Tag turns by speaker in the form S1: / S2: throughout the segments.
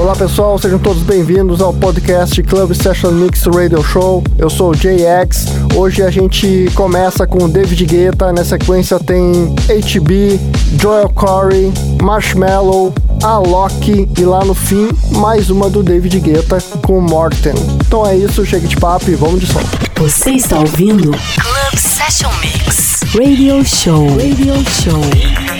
S1: Olá pessoal, sejam todos bem-vindos ao podcast Club Session Mix Radio Show. Eu sou o JX. Hoje a gente começa com David Guetta, na sequência tem HB, Joel Corey, Marshmallow, Alok e lá no fim mais uma do David Guetta com Morten. Então é isso, chega de papo e vamos de som.
S2: Você está ouvindo
S3: Club Session Mix.
S2: Radio Show. Radio Show.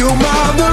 S4: filmado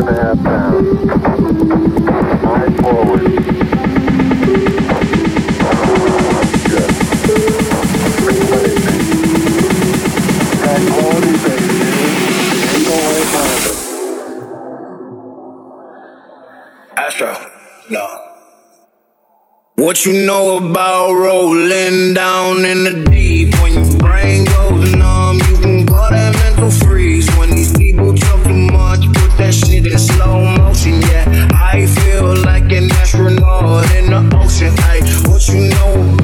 S4: and
S5: a
S6: half What you know
S7: about rolling down in the deep when your brain goes numb? You can call that mental free that shit in slow motion. Yeah, I feel like an astronaut in the ocean. Ay, what you know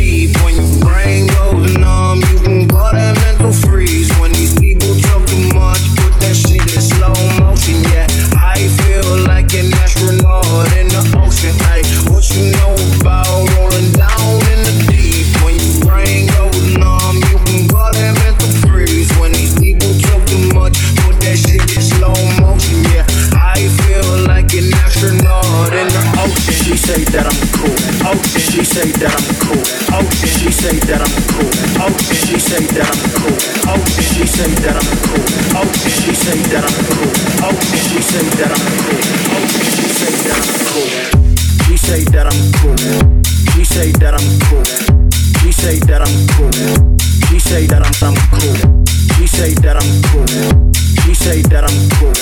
S7: say that I'm cool. Ocean. She say that I'm cool. Ocean. She say that I'm cool. Ocean. She say that I'm cool. Ocean. She say that I'm cool. Ocean. She say that I'm cool. Ocean. She say that I'm cool. Ocean. She say that I'm cool. She say that I'm cool. She say that I'm cool. She say that I'm cool. She say that I'm I'm cool. She say that I'm cool. She say that I'm cool.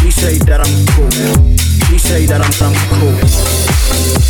S7: She say that I'm cool. She say that I'm I'm cool.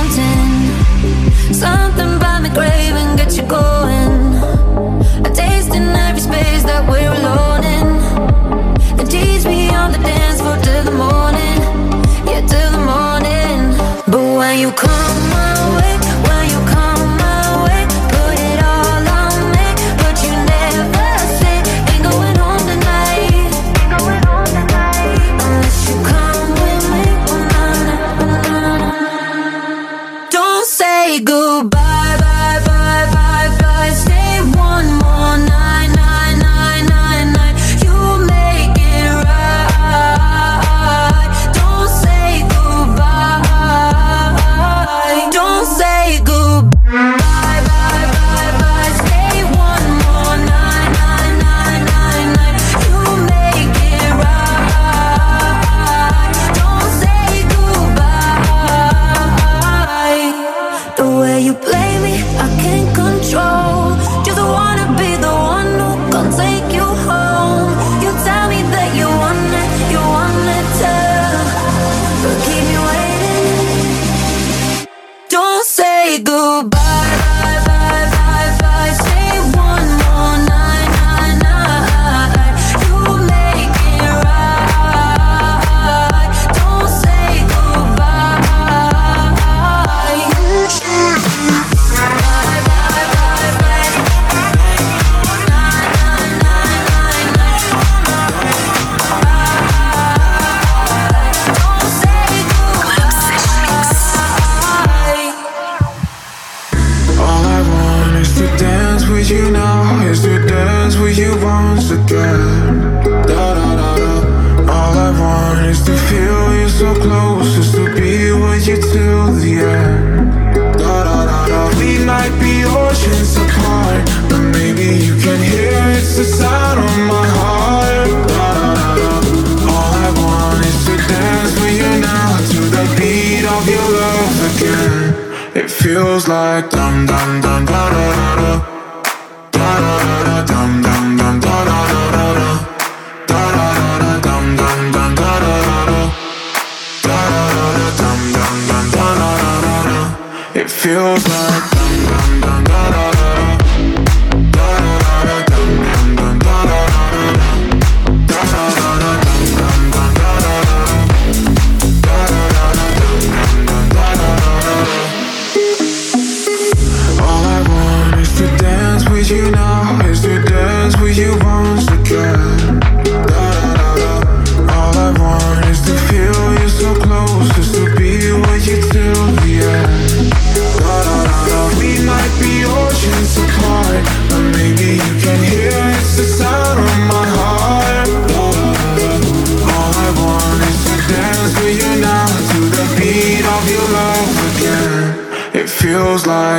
S5: mountain, something by my grave just to be with you till the end. Da da da da. We might be oceans apart, but maybe you can hear it's the sound of my heart. Da da da da. All I want is to dance with you now to the beat of your love again. It feels like dum dum dum da da da. Da feels like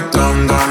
S5: dum dum